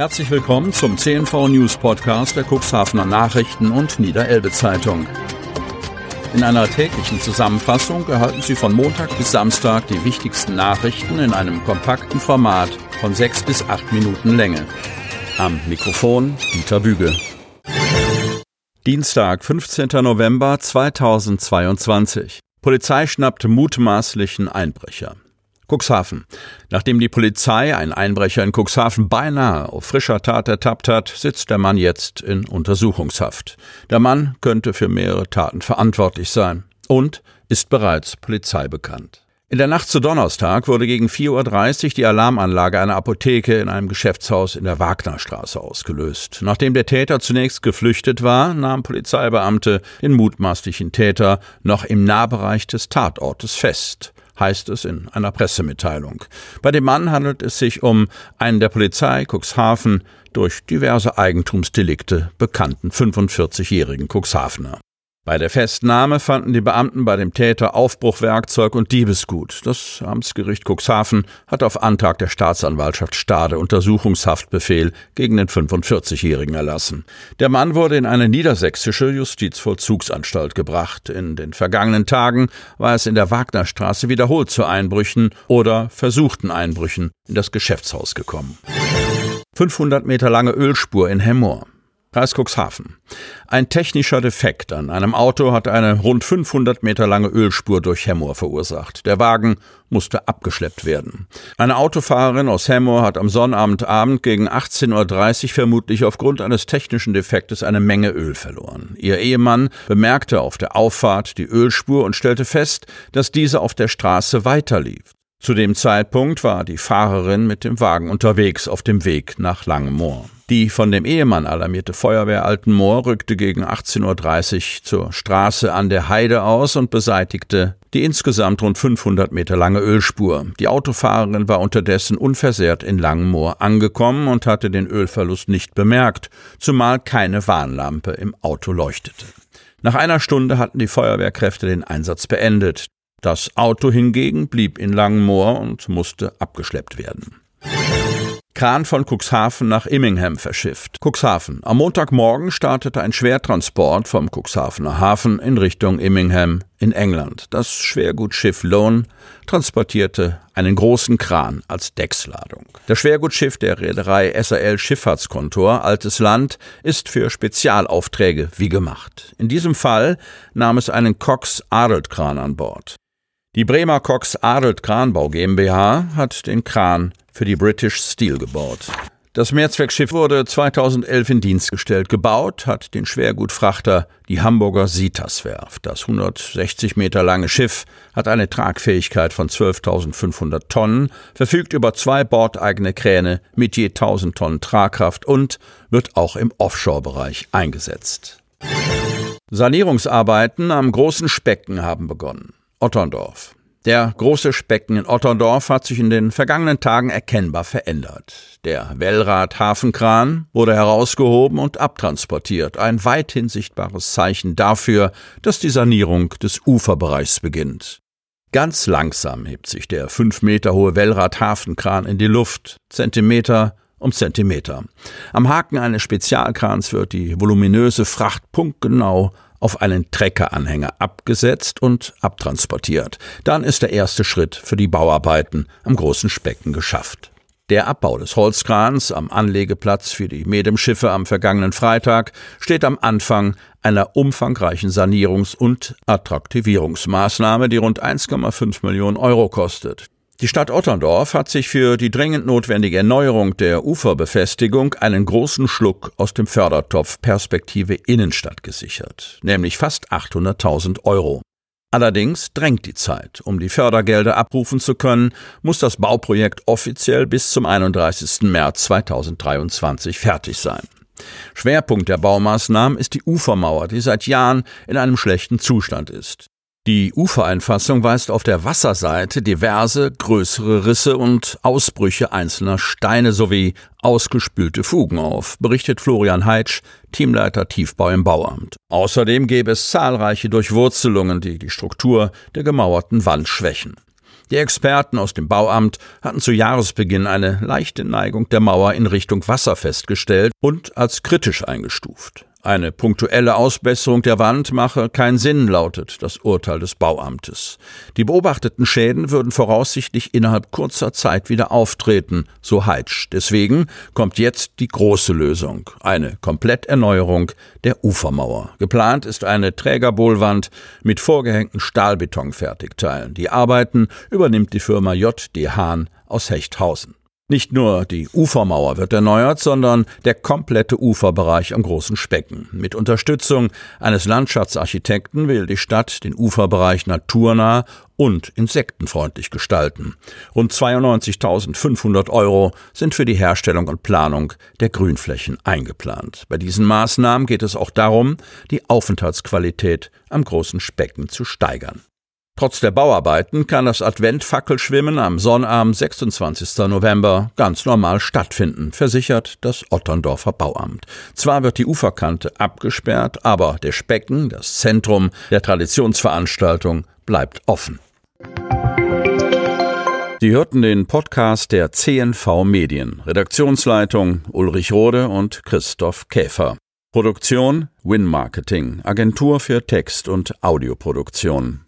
Herzlich willkommen zum CNV News Podcast der Cuxhavener Nachrichten und Niederelbe Zeitung. In einer täglichen Zusammenfassung erhalten Sie von Montag bis Samstag die wichtigsten Nachrichten in einem kompakten Format von sechs bis acht Minuten Länge. Am Mikrofon Dieter Büge. Dienstag, 15. November 2022. Polizei schnappte mutmaßlichen Einbrecher. Cuxhaven. Nachdem die Polizei einen Einbrecher in Cuxhaven beinahe auf frischer Tat ertappt hat, sitzt der Mann jetzt in Untersuchungshaft. Der Mann könnte für mehrere Taten verantwortlich sein und ist bereits Polizei bekannt. In der Nacht zu Donnerstag wurde gegen 4.30 Uhr die Alarmanlage einer Apotheke in einem Geschäftshaus in der Wagnerstraße ausgelöst. Nachdem der Täter zunächst geflüchtet war, nahmen Polizeibeamte den mutmaßlichen Täter noch im Nahbereich des Tatortes fest heißt es in einer Pressemitteilung. Bei dem Mann handelt es sich um einen der Polizei Cuxhaven durch diverse Eigentumsdelikte bekannten 45-jährigen Cuxhavener. Bei der Festnahme fanden die Beamten bei dem Täter Aufbruchwerkzeug und Diebesgut. Das Amtsgericht Cuxhaven hat auf Antrag der Staatsanwaltschaft Stade Untersuchungshaftbefehl gegen den 45-Jährigen erlassen. Der Mann wurde in eine niedersächsische Justizvollzugsanstalt gebracht. In den vergangenen Tagen war es in der Wagnerstraße wiederholt zu Einbrüchen oder versuchten Einbrüchen in das Geschäftshaus gekommen. 500 Meter lange Ölspur in Hemmoor. Kreis Cuxhaven. Ein technischer Defekt an einem Auto hat eine rund 500 Meter lange Ölspur durch Hemmoor verursacht. Der Wagen musste abgeschleppt werden. Eine Autofahrerin aus Hemmoor hat am Sonnabendabend gegen 18.30 Uhr vermutlich aufgrund eines technischen Defektes eine Menge Öl verloren. Ihr Ehemann bemerkte auf der Auffahrt die Ölspur und stellte fest, dass diese auf der Straße weiterlief. Zu dem Zeitpunkt war die Fahrerin mit dem Wagen unterwegs auf dem Weg nach Langemoor. Die von dem Ehemann alarmierte Feuerwehr Altenmoor rückte gegen 18.30 Uhr zur Straße an der Heide aus und beseitigte die insgesamt rund 500 Meter lange Ölspur. Die Autofahrerin war unterdessen unversehrt in Langenmoor angekommen und hatte den Ölverlust nicht bemerkt, zumal keine Warnlampe im Auto leuchtete. Nach einer Stunde hatten die Feuerwehrkräfte den Einsatz beendet. Das Auto hingegen blieb in Langenmoor und musste abgeschleppt werden. Kran von Cuxhaven nach Immingham verschifft. Cuxhaven. Am Montagmorgen startete ein Schwertransport vom Cuxhavener Hafen in Richtung Immingham in England. Das Schwergutschiff Lone transportierte einen großen Kran als Decksladung. Das Schwergutschiff der Reederei SAL Schifffahrtskontor Altes Land ist für Spezialaufträge wie gemacht. In diesem Fall nahm es einen Cox Adelt Kran an Bord. Die Bremer Cox Adelt Kranbau GmbH hat den Kran für die British Steel gebaut. Das Mehrzweckschiff wurde 2011 in Dienst gestellt. Gebaut hat den Schwergutfrachter die Hamburger Sitas-Werft. Das 160 Meter lange Schiff hat eine Tragfähigkeit von 12.500 Tonnen, verfügt über zwei bordeigene Kräne mit je 1000 Tonnen Tragkraft und wird auch im Offshore-Bereich eingesetzt. Sanierungsarbeiten am großen Specken haben begonnen. Otterndorf. Der große Specken in Otterndorf hat sich in den vergangenen Tagen erkennbar verändert. Der Wellrad Hafenkran wurde herausgehoben und abtransportiert, ein weithin sichtbares Zeichen dafür, dass die Sanierung des Uferbereichs beginnt. Ganz langsam hebt sich der fünf Meter hohe Wellrad Hafenkran in die Luft, Zentimeter um Zentimeter. Am Haken eines Spezialkrans wird die voluminöse Fracht punktgenau auf einen Treckeranhänger abgesetzt und abtransportiert. Dann ist der erste Schritt für die Bauarbeiten am großen Specken geschafft. Der Abbau des Holzkrans am Anlegeplatz für die Medemschiffe am vergangenen Freitag steht am Anfang einer umfangreichen Sanierungs- und Attraktivierungsmaßnahme, die rund 1,5 Millionen Euro kostet. Die Stadt Otterndorf hat sich für die dringend notwendige Erneuerung der Uferbefestigung einen großen Schluck aus dem Fördertopf Perspektive Innenstadt gesichert, nämlich fast 800.000 Euro. Allerdings drängt die Zeit. Um die Fördergelder abrufen zu können, muss das Bauprojekt offiziell bis zum 31. März 2023 fertig sein. Schwerpunkt der Baumaßnahmen ist die Ufermauer, die seit Jahren in einem schlechten Zustand ist. Die Ufereinfassung weist auf der Wasserseite diverse größere Risse und Ausbrüche einzelner Steine sowie ausgespülte Fugen auf, berichtet Florian Heitsch, Teamleiter Tiefbau im Bauamt. Außerdem gäbe es zahlreiche Durchwurzelungen, die die Struktur der gemauerten Wand schwächen. Die Experten aus dem Bauamt hatten zu Jahresbeginn eine leichte Neigung der Mauer in Richtung Wasser festgestellt und als kritisch eingestuft. Eine punktuelle Ausbesserung der Wand mache keinen Sinn, lautet das Urteil des Bauamtes. Die beobachteten Schäden würden voraussichtlich innerhalb kurzer Zeit wieder auftreten, so Heitsch. Deswegen kommt jetzt die große Lösung, eine Kompletterneuerung der Ufermauer. Geplant ist eine Trägerbohlwand mit vorgehängten Stahlbetonfertigteilen. Die Arbeiten übernimmt die Firma J.D. Hahn aus Hechthausen. Nicht nur die Ufermauer wird erneuert, sondern der komplette Uferbereich am großen Specken. Mit Unterstützung eines Landschaftsarchitekten will die Stadt den Uferbereich naturnah und insektenfreundlich gestalten. Rund 92.500 Euro sind für die Herstellung und Planung der Grünflächen eingeplant. Bei diesen Maßnahmen geht es auch darum, die Aufenthaltsqualität am großen Specken zu steigern. Trotz der Bauarbeiten kann das Adventfackelschwimmen am Sonnabend 26. November ganz normal stattfinden, versichert das Otterndorfer Bauamt. Zwar wird die Uferkante abgesperrt, aber der Specken, das Zentrum der Traditionsveranstaltung, bleibt offen. Sie hörten den Podcast der CNV Medien. Redaktionsleitung Ulrich Rode und Christoph Käfer. Produktion Win Marketing, Agentur für Text- und Audioproduktion.